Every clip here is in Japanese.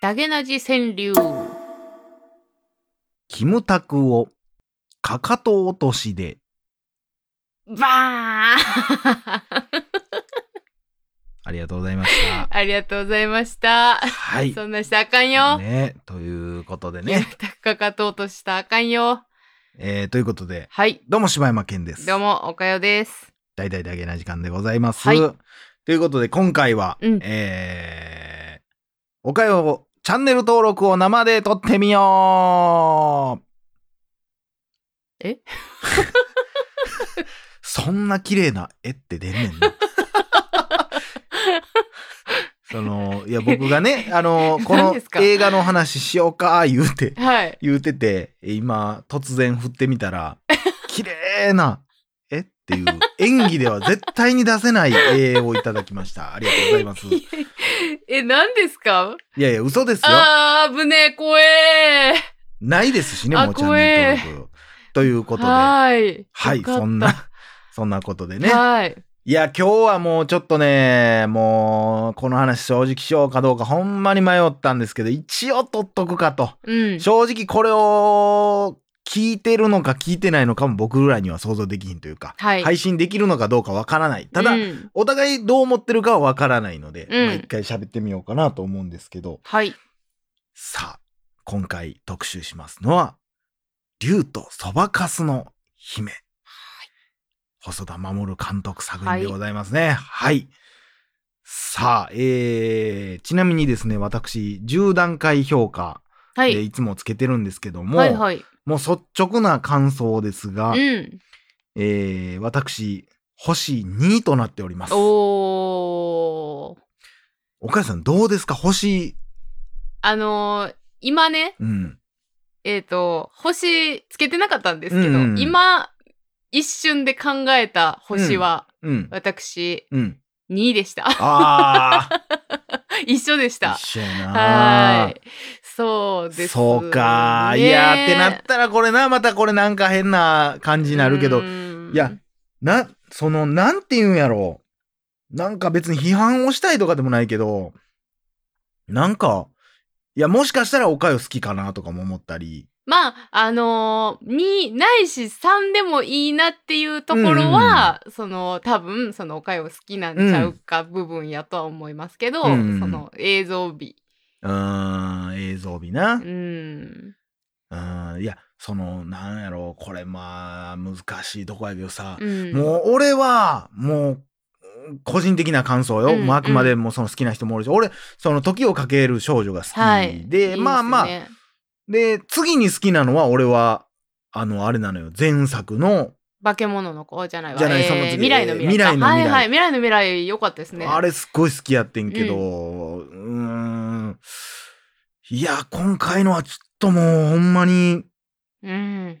ダゲナジ川柳。キムタクをかかと落としでバーン ありがとうございました。ありがとうございました。はい。そんなしたらあかんよ。ね、ということでねね。かかと落としたらあかんよ。えー、ということで、はい。どうも柴山健です。どうも、おかよです。大々だけな時間でございます。はいということで、今回は、うんえー、おかよチャンネル登録を生で撮ってみようえ？そんな綺麗な絵って出んねんな。その、いや、僕がね、あの、この映画の話しようか、言うて、はい。言うてて、今、突然振ってみたら、綺麗な、え？っていう、演技では絶対に出せない絵をいただきました。ありがとうございます。い え、何ですか？やいや、嘘ですよ。あー、危ねえ、怖えないですしね、あもうチャンネル登録。ということで、ははい。い、よかったそんな、そんなことでね。はい。いや、今日はもうちょっとね、もう、この話正直しようかどうかほんまに迷ったんですけど、一応取っとくかと。うん。正直これを聞いてるのか聞いてないのかも僕らには想像できひんというか、はい。配信できるのかどうかわからない。ただ、うんお互いどう思ってるかはわからないので、うんまあ一回喋ってみようかなと思うんですけど、はい。さあ、今回特集しますのは、竜とそばかすの姫。細田守監督作品でございますね。はい。さあ、えー、ちなみにですね、私、10段階評価はい。でいつもつけてるんですけども、はいはい。もう率直な感想ですが、うん。えー、私、星2となっております。おー。岡谷さんどうですか？星、あのー今ね、うん。えっ、と、星つけてなかったんですけど、うんうん今、一瞬で考えた星は、うん。私、うん。2位でした。ああ。一緒でした。一緒やな。はい。そうです、ね。そうか。いやーってなったらこれな、またこれなんか変な感じになるけど、うんいや、な、その、なんて言うんやろう。なんか別に批判をしたいとかでもないけど、なんか、いや、もしかしたらおかよ好きかなとかも思ったり。まあ、あのー、2ないし3でもいいなっていうところは、その、多分、その、おかよ好きなんちゃうか部分やとは思いますけど、うんその、映像美。うーん、映像美な。うん。うん、いや、その、なんやろう、これまあ、難しいとこやけどさ、うん。もう俺は、もう、個人的な感想よ。うんもうあくまでもその好きな人もおるし、俺、その時をかける少女が好きで、はい。まあまあ、で、次に好きなのは俺は、あの、あれなのよ。前作の、化け物の子じゃないわ。じゃないえーその次未来の未来か。未来の未来はいはい。未来の未来良かったですね。あれすっごい好きやってんけど、うーん。いや、今回のはちょっともうほんまに、うん。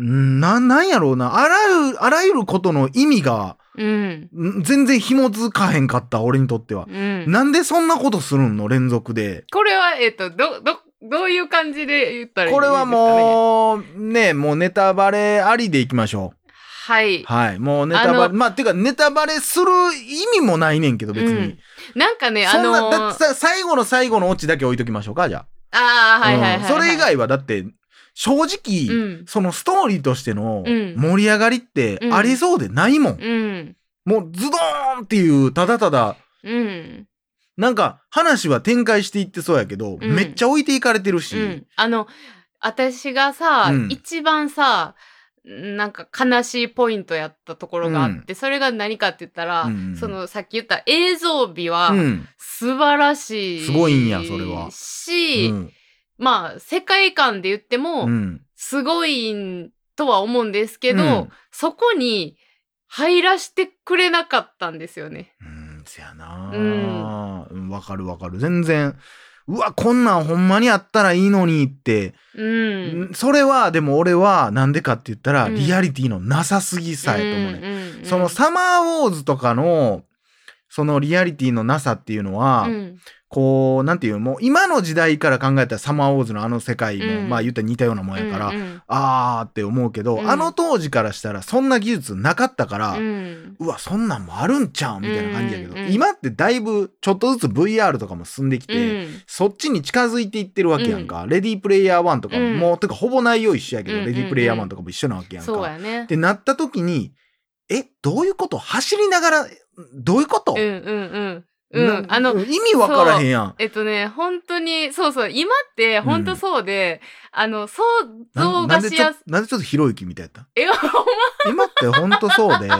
んな、なんやろうな。あらゆる、あらゆることの意味が、うん。ん全然紐づかへんかった、俺にとっては。うん。なんでそんなことするんの連続で。これは、えっ、と、ど、ど、どういう感じで言ったらいいですか、ね、これはもう、ね、もうネタバレありでいきましょはい。う。はい。もうネタバあレ、まあ、てかネタバレする意味もないねんけど、別に。うんなんかね、あそんな、のーだってさ、最後の最後のオチだけ置いときましょうか、じゃああ、あ。はいはいはい、はいうんそれ以外はだって、正直、うん。そのストーリーとしてのうん盛り上がりってありそうでないもん。うん。もうズドーンっていう、ただただ、うん。なんか話は展開していってそうやけど、うんめっちゃ置いていかれてるし。うん。あの、私がさ、うん一番さ、なんか悲しいポイントやったところがあって、それが何かって言ったら、うんそのさっき言った映像美はうん。素晴らしい。すごいんやそれはし、うんまあ、世界観で言っても、うん。すごいんとは思うんですけど、うんそこに入らしてくれなかったんですよね。うん、せやなうんうん。わかるわかる。全然、うわ、こんなんほんまにあったらいいのにって。うん。それは、でも俺は、なんでかって言ったら、うんリアリティのなさすぎさえと思うね。うんうんそのサマーウォーズとかの、そのリアリティのなさっていうのは、うんこうなんていうもう今の時代から考えたらサマーウォーズのあの世界も、うん。まあ言ったら似たようなもんやから、うんうん。あーって思うけど、うん。あの当時からしたらそんな技術なかったから、うん。うわそんなんもあるんちゃうみたいな感じやけど、うんうん今ってだいぶちょっとずつ VR とかも進んできて、うん。そっちに近づいていってるわけやんか、レディープレイヤー1とかも、うん。もうてかほぼ内容一緒やけど、レディープレイヤー1とかも一緒なわけやんか。そうやね。ってなった時にえどういうこと？走りながらどういうこと、うんうんうんうんなあの意味わからへんやん。えっとね、本当に、そうそう、今って本当そうで、あの、想な像がしやす、なんでちょっとひろゆきみたいやった？え、今ってほんとそうで。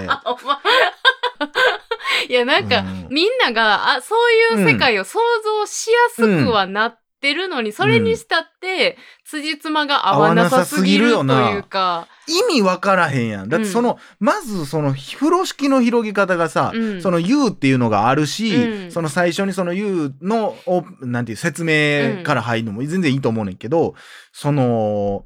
いや、なんか、うん。みんなが、あ、そういう世界を想像しやすくはなってるのに、それにしたって、辻褄が合わなさすぎるというか、意味わからへんやん。だってその、まずその風呂敷の広げ方がさ、うん。その U っていうのがあるし、うん。その最初にその U の、おなんていう説明から入るのも全然いいと思うねんけど、その、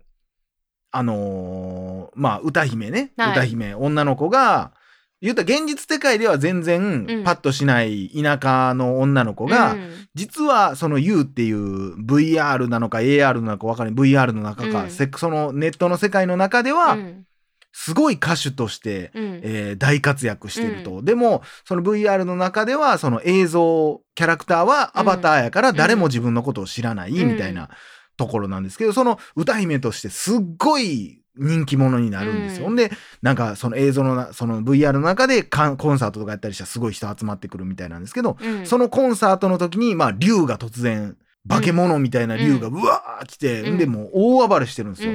あのーまあ、歌姫ね、はい。歌姫、女の子が、言ったら現実世界では全然うん。パッとしない田舎の女の子が、うん。実はその U っていう VR なのか AR なのか分からない VR の中か、うん。せそのネットの世界の中ではうん。すごい歌手として、うん。えー大活躍してると、でもその VR の中ではその映像キャラクターはアバターやから誰も自分のことを知らないみたいなところなんですけどその歌姫としてすっごい人気者になるんですよ。うん。ほんでなんかその映像のなその VR の中でコンサートとかやったりしたらすごい人集まってくるみたいなんですけど、うん。そのコンサートの時に、まあ、竜が突然、化け物みたいな竜がうわー来て、うん。ん、で、もう大暴れしてるんですよ。う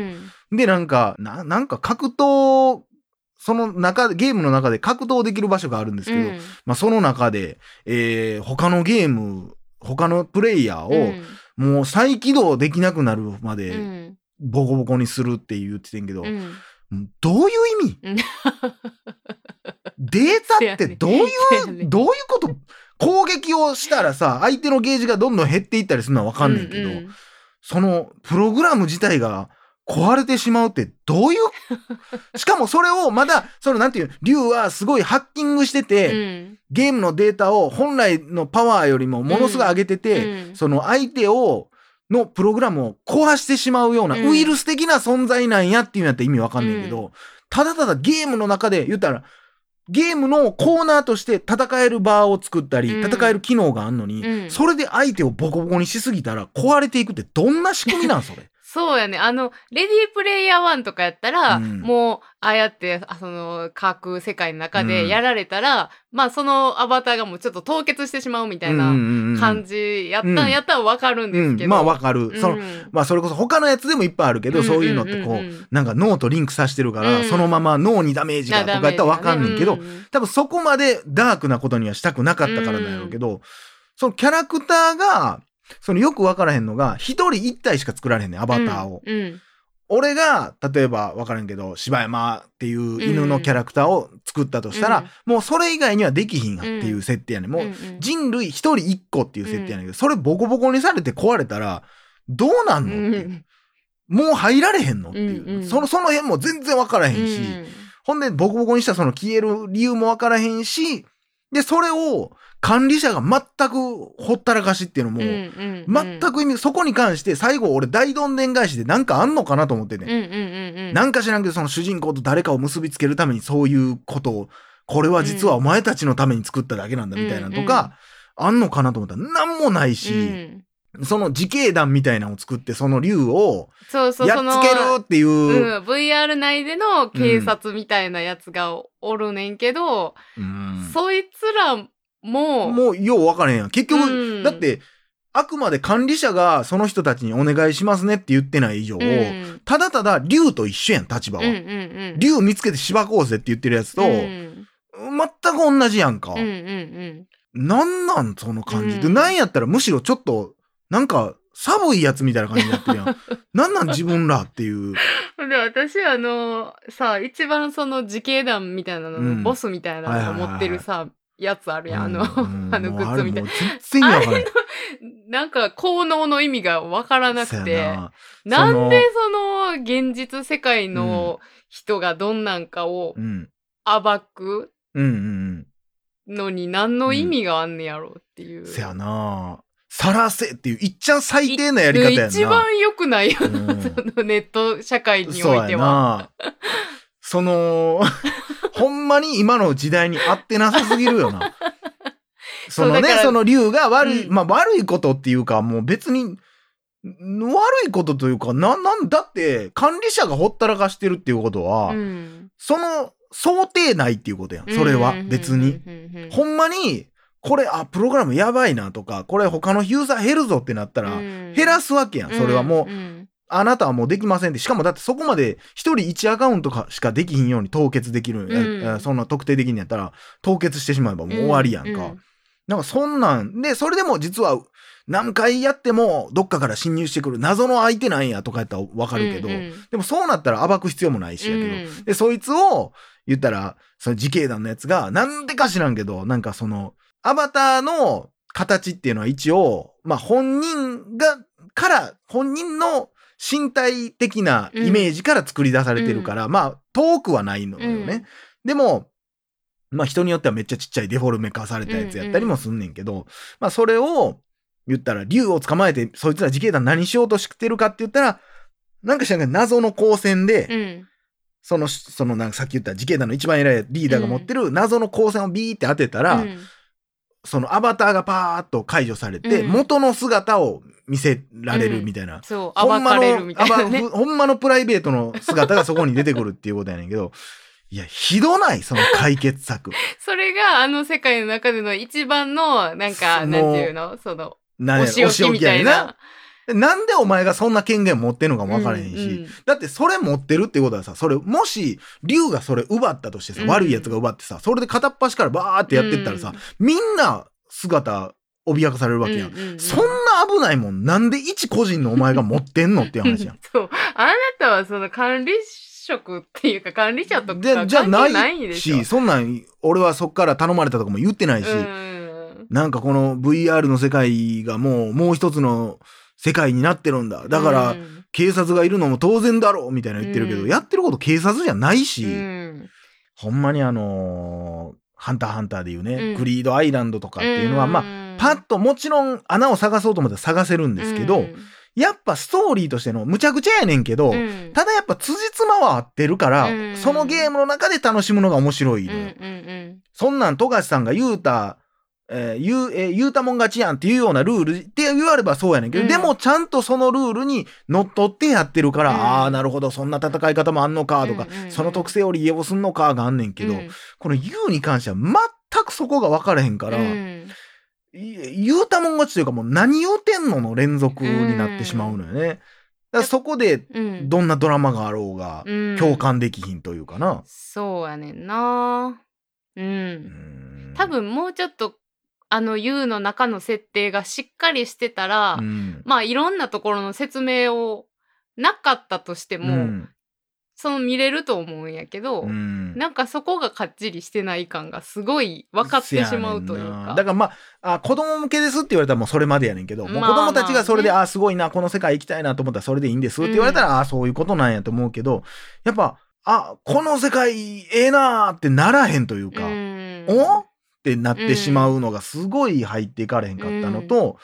ん。で、なんか、な、なんか格闘、その中で、ゲームの中で格闘できる場所があるんですけど、うん。まあ、その中で、えー他のゲーム、他のプレイヤーを、もう再起動できなくなるまで、んボコボコにするって言っててんけど、うん。どういう意味？うん。データって どういう、ねんどういうこと？攻撃をしたらさ、相手のゲージがどんどん減っていったりするのはわかんねんけど、ううそのプログラム自体が壊れてしまうってどういう？しかもそれをまだ、そのなんていう、竜はすごいハッキングしてて、うん。ゲームのデータを本来のパワーよりもものすごい上げてて、うん。その相手を、のプログラムを壊してしまうような、うん。ウイルス的な存在なんやっていうんやったら意味わかんないけど、うただただゲームの中で言ったら、ゲームのコーナーとして戦える場を作ったり、うん。戦える機能があんのに、うん。それで相手をボコボコにしすぎたら壊れていくってどんな仕組みなんそれ？そうやね。あの、レディープレイヤー1とかやったら、うん。もう、ああやって、あその、架空世界の中うん。でやられたら、まあ、そのアバターがもうちょっと凍結してしまうみたいな感じやった、うん。やったらわかるんですけど。うん、まあわかる、うん。そのまあそれこそ他のやつでもいっぱいあるけど、そういうのってこう,、んんんんなんか脳とリンクさせてるから、うん。そのまま脳にダメージがとかやったらわかんねんけど、多分そこまでダークなことにはしたくなかったからなんやろうけど、そのキャラクターがそのよくわからへんのが一人一体しか作られへんねんアバターを。うん。うん俺が例えばわからんけど柴山っていう犬のキャラクターを作ったとしたら、もうそれ以外にはできひんやっていう設定やねん。もううんうん。人類一人一個っていう設定やねんけど、それボコボコにされて壊れたらどうなんのって。いう、もう入られへんのっていう、うんうん。そのその辺も全然わからへんし、ほんでボコボコにしたその消える理由もわからへんしでそれを管理者が全くほったらかしっていうのも、全く意味そこに関して最後俺大どんでん返しでなんかあんのかなと思ってね、なんか知らんけどその主人公と誰かを結びつけるためにそういうことをこれは実はお前たちのために作っただけなんだみたいなのとか、あんのかなと思った。ら何もないし、うんその自警団みたいなのを作ってその竜をそうそうやっつけるっていう、うん、VR 内での警察みたいなやつがおるねんけど、うん。そいつらも、もうよう分からへんやん。結局、うん。だってあくまで管理者がその人たちにお願いしますねって言ってない以上、うん。ただただ竜と一緒やん立場は、うんうんうん、竜見つけて芝こうぜって言ってるやつと、うん全く同じやんか、うんうんなんなんその感じ、でうん。なんやったらむしろちょっとなんか寒いやつみたいな感じになってるやん。なんなん自分らっていう。うん、で私あのさ一番その自警団みたいなのの、うん。ボスみたいなのを持ってるさ、やつあるやんあの、うん あのグッズみたい。あれもう全然意味わからないなんか効能の意味がわからなくそてやな。なんでその現実世界の人がどんなんかをうん。暴くうんうんうん。のに何の意味があんねやろうっていう。せやなさらせっていう、いっちゃん最低なやり方やんな。一番良くないよな、うんそのネット社会においては。な。その、ほんまに今の時代に合ってなさすぎるよな。そのね、その竜が悪い、うんまあ悪いことっていうか、もう別に、ん悪いことというか、な、なんだって、管理者がほったらかしてるっていうことは、うんその想定内っていうことやん。それは別に。。ほんまに、これ、あ、プログラムやばいなとか、これ他のユーザー減るぞってなったら、減らすすわけやん。それはもう、ん。あなたはもうできませんって。しかもだってそこまで一人1アカウントかしかできひんように凍結できる、そんな特定できんのやったら、凍結してしまえばもう終わりやんか。うなんかそんなん、で、それでも実は何回やってもどっかから侵入してくる謎の相手なんやとかやったらわかるけど、うんうん。でもそうなったら暴く必要もないしやけど、うん。で、そいつを言ったら、その自警団のやつが、なんでか知らんけど、なんかその、アバターの形っていうのは一応、まあ本人が、から、本人の身体的なイメージから作り出されてるから、まあ遠くはないのよね。でも、まあ人によってはめっちゃちっちゃいデフォルメ化されたやつやったりもすんねんけど、まあそれを言ったら竜を捕まえてそいつら自警団何しようとしてるかって言ったら、なんか知らんけど謎の光線で、うん。その、そのなんかさっき言った自警団の一番偉いリーダーが持ってる謎の光線をビーって当てたら、うんそのアバターがパーッと解除されて、うん元の姿を見せられるみたいな。そう、ほんまの暴かれるみたいなね。あばほんまのプライベートの姿がそこに出てくるっていうことやねんけど、いや、ひどないその解決策。それがあの世界の中での一番の、なんか、そのなんていうの？その、なんやお仕置きみたいな。な。なんでお前がそんな権限持ってんのかも分からへんし、うんうんだってそれ持ってるってことはさ、それ、もし、竜がそれ奪ったとしてさ、うん悪い奴が奪ってさ、それで片っ端からバーってやってったらさ、みんな姿脅かされるわけやん。うんうんうんそんな危ないもん、なんで一個人のお前が持ってんのっていう話やん。そう。あなたはその管理職っていうか管理者とかで関係じゃないないでしょ？し、そんなん、俺はそっから頼まれたとかも言ってないし、うんなんかこの VR の世界がもう、もう一つの世界になってるんだ。だから、うん。警察がいるのも当然だろうみたいな言ってるけど、うん。やってること警察じゃないし、うん。ほんまにあのーハンターハンターでいうね、うん。クリードアイランドとかっていうのは、まあ、あパッともちろん穴を探そうと思ったら探せるんですけど、やっぱストーリーとしてのむちゃくちゃやねんけど、ただやっぱ辻褄は合ってるから、うん。そのゲームの中で楽しむのが面白いのよ。そんなん富樫さんが言うた、えー言う、えー言うたもん勝ちやんっていうようなルールって言わればそうやねんけど、うん。でもちゃんとそのルールにのっとってやってるから、うん。ああ、なるほど、そんな戦い方もあんのかとか、うんうんうん。その特性を利用すんのかがあんねんけど、この U に関しては全くそこが分からへんから、い言うたもん勝ちというかもう何言うてんのの連続になってしまうのよね。だそこでどんなドラマがあろうが共感できひんというかな。そうやねんな。ううんん。多分もうちょっとあの U の中の設定がしっかりしてたら、うん。まあいろんなところの説明をなかったとしても、うん。その見れると思うんやけど、うん。なんかそこがかっちりしてない感がすごい分かってしまうというか。だからまああ子供向けですって言われたらもうそれまでやねんけど、もうまあ。子供たちがそれで、まあああすごいなこの世界行きたいなと思ったらそれでいいんですって言われたら、ああそういうことなんやと思うけどやっぱあこの世界ええなーってならへんというか、うん。お？ってなってしまうのがすごい入っていかれへんかったのと、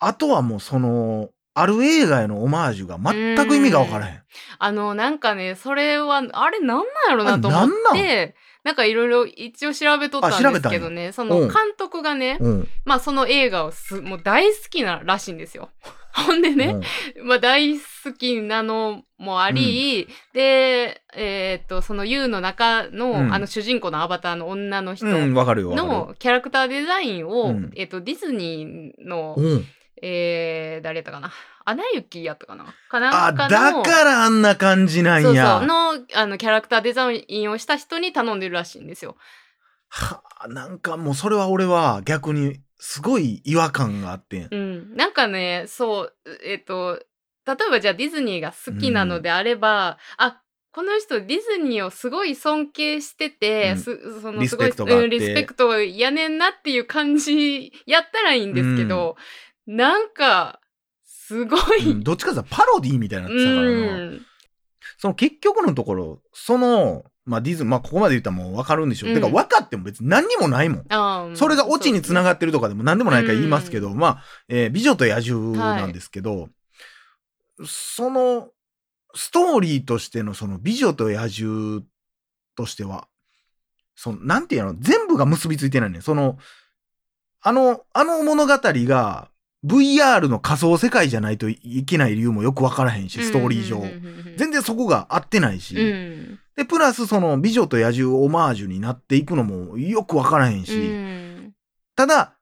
あとはもうそのある映画へのオマージュが全く意味がわからへん。あの、なんかね、それは、あれなんなんやろなと思って、なんかいろいろ一応調べとったんですけどね、そのうん。監督がね、うん。まあその映画をすもう大好きならしいんですよ。ほんでね、うん。まあ大好きなのもあり、で、えーっと、その U の中の、うん。あの主人公のアバターの女の人のキャラクターデザインを、うん。えーっと、ディズニーの、うん、えー、誰やったかな？アナ雪やったかな？かなあ、だのからあんな感じなんそうや。そうのあのキャラクターデザインをした人に頼んでるらしいんですよ。はあ、なんかもうそれは俺は逆にすごい違和感があってん。うん、なんかねそうえっ、と例えばじゃあディズニーが好きなのであれば、あこの人ディズニーをすごい尊敬してて、うん。すそのすごいペクトがあってうんリスペクトやねんなっていう感じやったらいいんですけど、なんかすごい、うんどっちかっていうとパロディみたいになってたからな。うん。その結局のところ、そのまあディズまあここまで言ったらもうわかるんでしょう。うんてか分かっても別に何にもないもん。それがオチにつながっってるとかでも何でもないから言いますけど、まあ、えー美女と野獣なんですけど、その、ストーリーとしてのその美女と野獣としては、その、なんていうの、全部が結びついてないね。その、あの、あの物語が VR の仮想世界じゃないといけない理由もよくわからへんし、ストーリー上。全然そこが合ってないし、うんで、プラスその美女と野獣オマージュになっていくのもよくわからへんし、うんただ、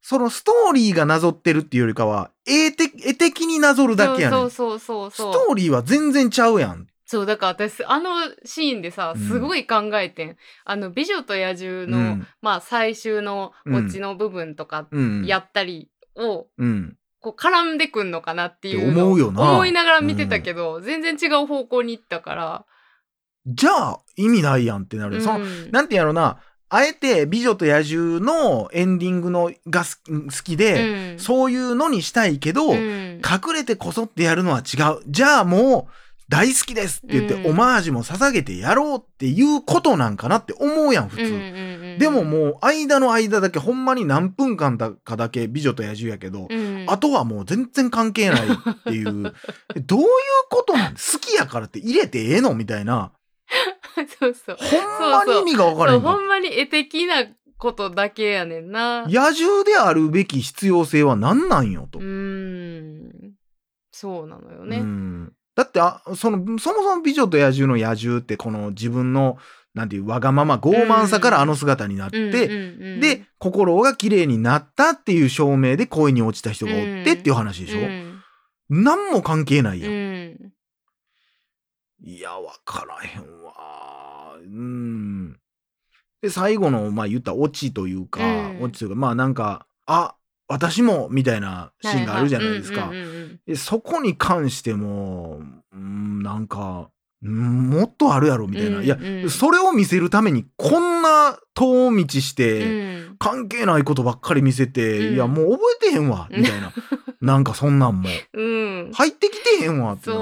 そのストーリーがなぞってるっていうよりかは、絵的絵的になぞるだけやねん。そうそうそうスそうトーリーは全然ちゃうやん。そうだから私あのシーンでさうんすごい考えてん、あの「美女と野獣の」うん。まあ最終のオチの部分とかうん。やったりを、うん。こう絡んでくんのかなっていう思うよな。思いながら見てたけど、全然違う方向に行ったから、じゃあ、意味ないやんってなる。その、うん。なんてやろうな、あえて美女と野獣のエンディングのがす好きで、うん。そういうのにしたいけど、うん。隠れてこそってやるのは違う。じゃあもう、大好きですって言って、うん。オマージュも捧げてやろうっていうことなんかなって思うやん、普通。うんうんうんでももう、間の間だけ、ほんまに何分間だかだけ美女と野獣やけど、うん。あとはもう全然関係ないっていう。えどういうことなん好きやからって入れてええの？みたいな。そうそう。ほんまに意味が分からそへんほんまに絵的なことだけやねんな。野獣であるべき必要性は何なんよと。うーん。そうなのよね、うんだってあそのそもそも美女と野獣の野獣ってこの自分のなんていうわがまま傲慢さからあの姿になって、うん。で心が綺麗になったっていう証明で恋に落ちた人がおってっていう話でしょ、うん。何も関係ないやん。うん。いやわからへんわ。うん。で最後のまあ言ったオチというか、うん。オチというかまあなんかあ私もみたいなシーンがあるじゃないですか。そこに関しても、うん、なんか、うんもっとあるやろみたいな。いや、うんうんそれを見せるためにこんな遠道して、うん関係ないことばっかり見せて、うんいや、もう覚えてへんわ、みたいな。なんかそんなんも。うん入ってきてへんわってなっ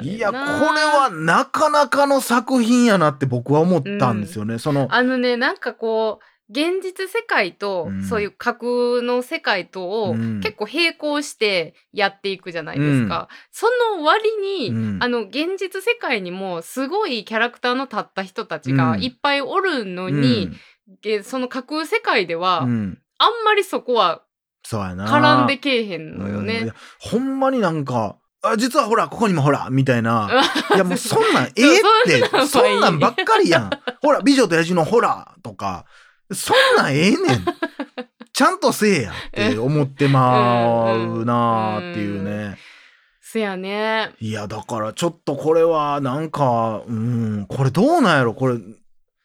て。いや、これなはなかなかの作品やなって僕は思ったんですよね。その、あのねなんかこう現実世界と、うん。そういう架空の世界とを、うん。結構並行してやっていくじゃないですか。その割に、うん。あの現実世界にもすごいキャラクターの立った人たちがうん。いっぱいおるのに、えその架空世界では、うん、うんあんまりそこはそうやな。絡んでけえへんのようん。いねや。ほんまになんか、あ、実はほら、ここにもほら、みたいな。いやもうそんなん ええって、そんなんばっかりやん。ほら、美女と野獣のほら、とか、そんなんええねん。ちゃんとせえやって思ってまうなーっていうね。せやね。いや、だからちょっとこれはなんか、うん、これどうなんやろ？これ、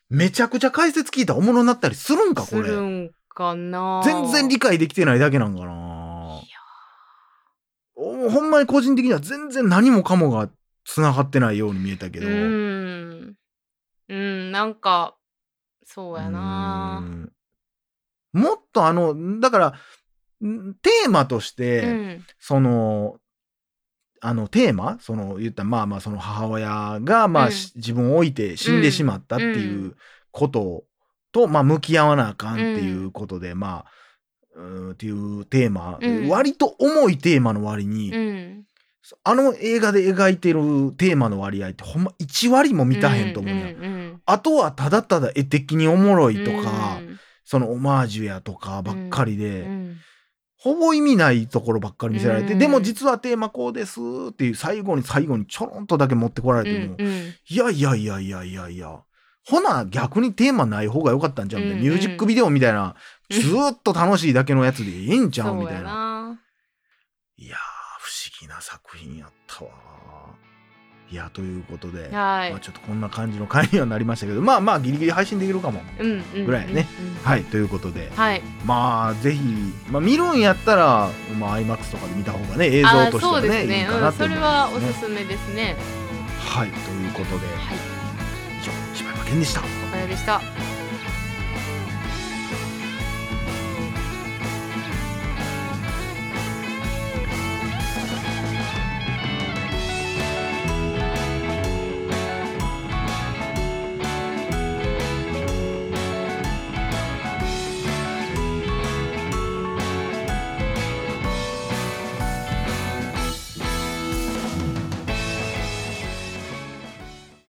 めちゃくちゃ解説聞いたらおもろになったりするんかこするれ。んかな？全然理解できてないだけなんかな。おほんまに個人的には全然何もかもが繋がってないように見えたけど。うん。うん、なんか、そうやな。うん。もっとあの、だから、んテーマとして、うん。その、あのテーマその言ったらまあまあその母親がまあ、うん。し自分を置いて死んでしまったっていううことと、まあ向き合わなあかんっていうことで、まあうーんっていうテーマ、うん。割と重いテーマの割に、うん。あの映画で描いてるテーマの割合ってほんま1割も満たへんと思うね、ん、んあとはただただ絵的におもろいとか、うん。そのオマージュやとかばっかりで、うん。ほぼ意味ないところばっかり見せられて、うん。でも実はテーマこうですっていう最後に最後にちょろんとだけ持ってこられても、うんいやいやいやいやいやいや。ほな逆にテーマない方が良かったんじゃんみたいな、ミュージックビデオみたいなうんずーっと楽しいだけのやつでええんちゃう？みたいな。な。いやー不思議な作品やったわいやということで、はいまあ、。ちょっとこんな感じの回にはなりましたけどまあまあギリギリ配信できるかも。ぐらいやね。はいということではい。まあぜひ、まあ、見るんやったら、まあ、IMAX とかで見た方がね映像あとしてはそうですねいいかなそれは。おすすめですね。はいということではい。以上柴山健でした。おかよでした。